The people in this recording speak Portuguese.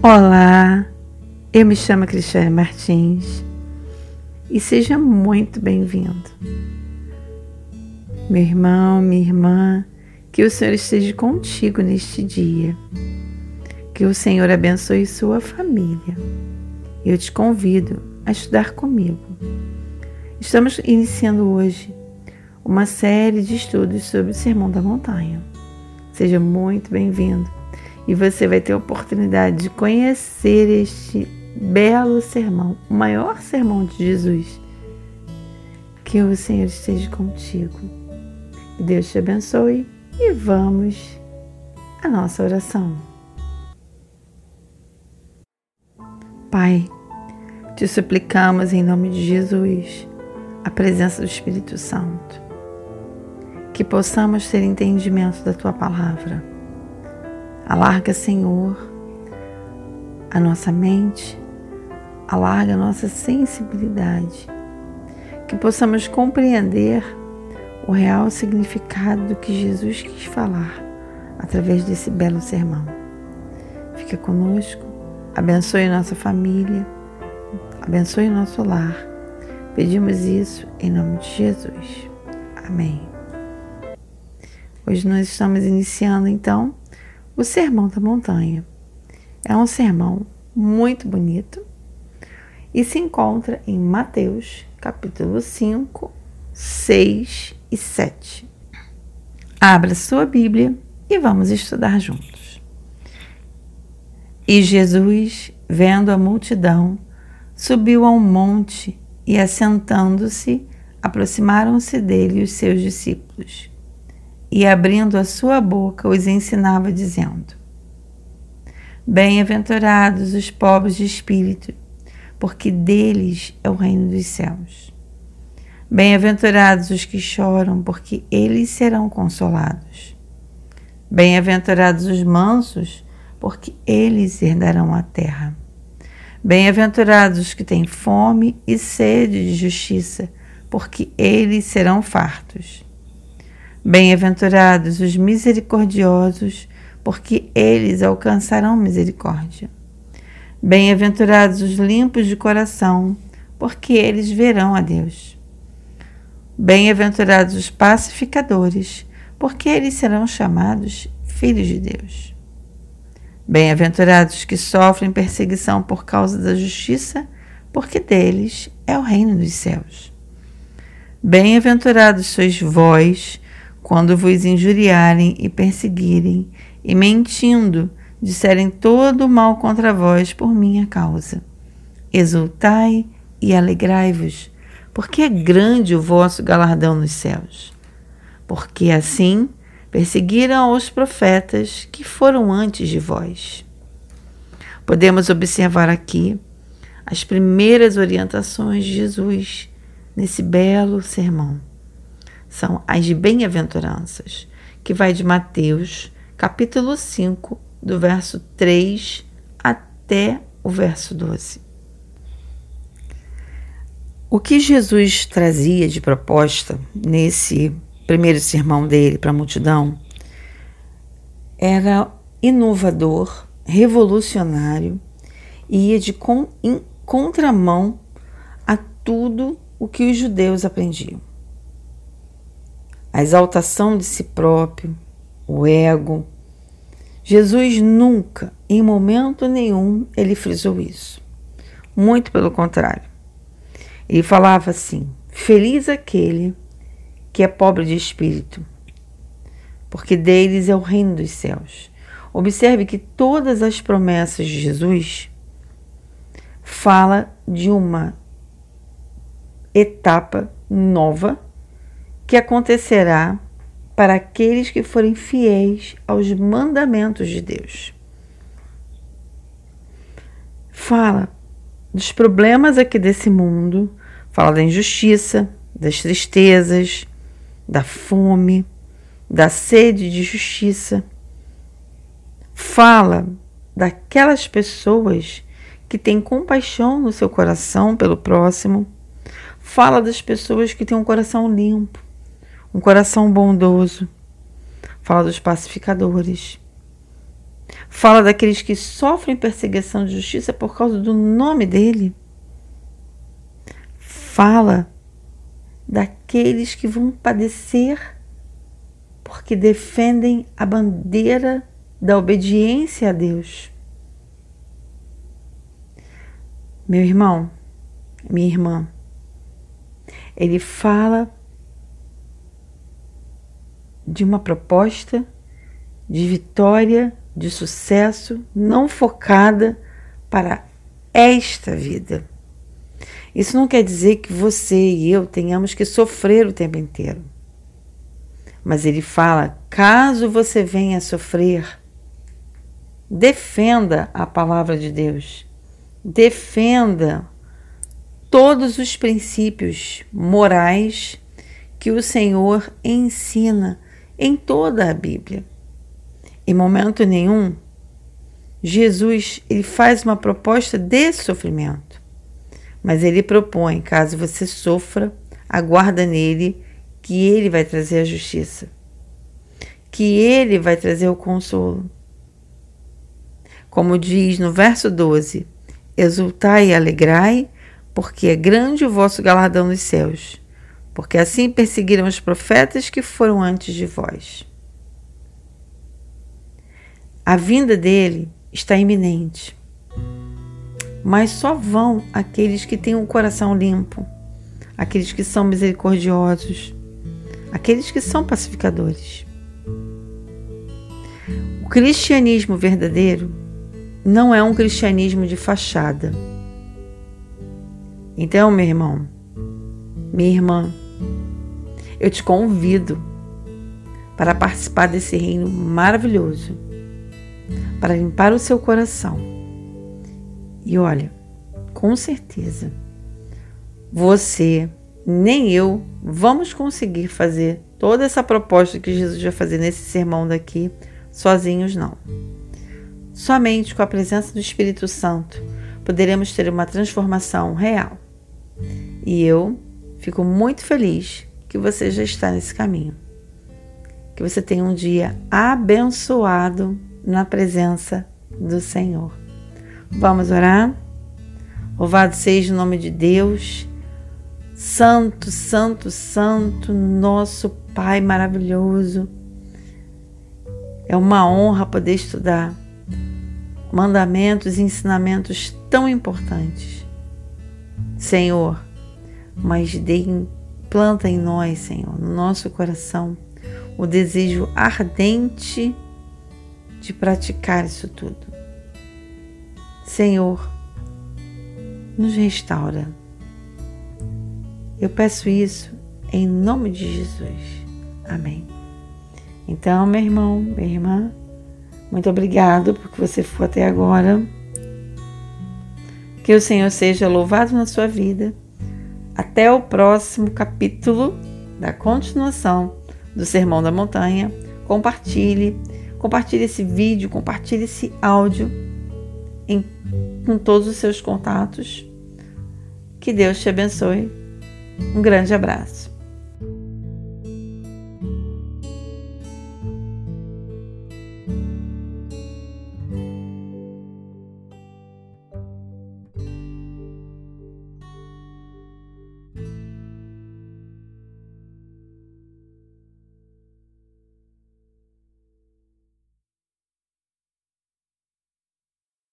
Olá, eu me chamo Cristiane Martins e seja muito bem-vindo. Meu irmão, minha irmã, que o Senhor esteja contigo neste dia. Que o Senhor abençoe sua família. Eu te convido a estudar comigo. Estamos iniciando hoje uma série de estudos sobre o Sermão da Montanha. Seja muito bem-vindo e você vai ter a oportunidade de conhecer este belo sermão, o maior sermão de Jesus. Que o Senhor esteja contigo. Que Deus te abençoe e vamos à nossa oração. Pai, te suplicamos em nome de Jesus a presença do Espírito Santo, que possamos ter entendimento da tua palavra Alarga, Senhor, a nossa mente, alarga a nossa sensibilidade, que possamos compreender o real significado do que Jesus quis falar através desse belo sermão. Fica conosco, abençoe nossa família, abençoe nosso lar. Pedimos isso em nome de Jesus. Amém. Hoje nós estamos iniciando então o Sermão da Montanha. É um sermão muito bonito e se encontra em Mateus, capítulo 5, 6 e 7. Abra sua Bíblia e vamos estudar juntos. E Jesus, vendo a multidão, subiu a um monte e, assentando-se, aproximaram-se dele os seus discípulos e, abrindo a sua boca, os ensinava, dizendo: Bem-aventurados os pobres de espírito, porque deles é o reino dos céus. Bem-aventurados os que choram, porque eles serão consolados. Bem-aventurados os mansos, porque eles herdarão a terra. Bem-aventurados os que têm fome e sede de justiça, porque eles serão fartos. Bem-aventurados os misericordiosos, porque eles alcançarão misericórdia. Bem-aventurados os limpos de coração, porque eles verão a Deus. Bem-aventurados os pacificadores, porque eles serão chamados filhos de Deus. Bem-aventurados que sofrem perseguição por causa da justiça, porque deles é o reino dos céus. Bem-aventurados sois vós, quando vos injuriarem e perseguirem, e mentindo, disserem todo o mal contra vós por minha causa. Exultai e alegrai-vos, porque é grande o vosso galardão nos céus. Porque assim perseguiram os profetas que foram antes de vós. Podemos observar aqui as primeiras orientações de Jesus nesse belo sermão são as bem-aventuranças, que vai de Mateus, capítulo 5, do verso 3 até o verso 12. O que Jesus trazia de proposta nesse primeiro sermão dele para a multidão era inovador, revolucionário e ia de con em contramão a tudo o que os judeus aprendiam a exaltação de si próprio, o ego. Jesus nunca, em momento nenhum, ele frisou isso. Muito pelo contrário. Ele falava assim: Feliz aquele que é pobre de espírito, porque deles é o reino dos céus. Observe que todas as promessas de Jesus fala de uma etapa nova que acontecerá para aqueles que forem fiéis aos mandamentos de Deus. Fala dos problemas aqui desse mundo, fala da injustiça, das tristezas, da fome, da sede de justiça. Fala daquelas pessoas que têm compaixão no seu coração pelo próximo. Fala das pessoas que têm um coração limpo um coração bondoso. Fala dos pacificadores. Fala daqueles que sofrem perseguição de justiça por causa do nome dele. Fala daqueles que vão padecer porque defendem a bandeira da obediência a Deus. Meu irmão, minha irmã, ele fala de uma proposta de vitória, de sucesso, não focada para esta vida. Isso não quer dizer que você e eu tenhamos que sofrer o tempo inteiro. Mas ele fala: caso você venha a sofrer, defenda a palavra de Deus, defenda todos os princípios morais que o Senhor ensina em toda a Bíblia. Em momento nenhum, Jesus ele faz uma proposta de sofrimento, mas ele propõe, caso você sofra, aguarda nele que Ele vai trazer a justiça, que Ele vai trazer o consolo. Como diz no verso 12: Exultai e alegrai, porque é grande o vosso galardão nos céus, porque assim perseguiram os profetas que foram antes de vós. A vinda dele está iminente, mas só vão aqueles que têm um coração limpo, aqueles que são misericordiosos, aqueles que são pacificadores. O cristianismo verdadeiro não é um cristianismo de fachada. Então, meu irmão, minha irmã, eu te convido para participar desse reino maravilhoso, para limpar o seu coração. E olha, com certeza, você nem eu vamos conseguir fazer toda essa proposta que Jesus vai fazer nesse sermão daqui sozinhos, não. Somente com a presença do Espírito Santo poderemos ter uma transformação real. E eu fico muito feliz que você já está nesse caminho. Que você tenha um dia abençoado na presença do Senhor. Vamos orar? Louvado seja o nome de Deus Santo, Santo, Santo, nosso Pai maravilhoso. É uma honra poder estudar mandamentos e ensinamentos tão importantes. Senhor, mas dê, planta em nós, Senhor, no nosso coração, o desejo ardente de praticar isso tudo. Senhor, nos restaura eu peço isso em nome de Jesus. Amém. Então, meu irmão, minha irmã, muito obrigado porque você foi até agora. Que o Senhor seja louvado na sua vida. Até o próximo capítulo da continuação do Sermão da Montanha. Compartilhe, compartilhe esse vídeo, compartilhe esse áudio em, com todos os seus contatos. Que Deus te abençoe um grande abraço.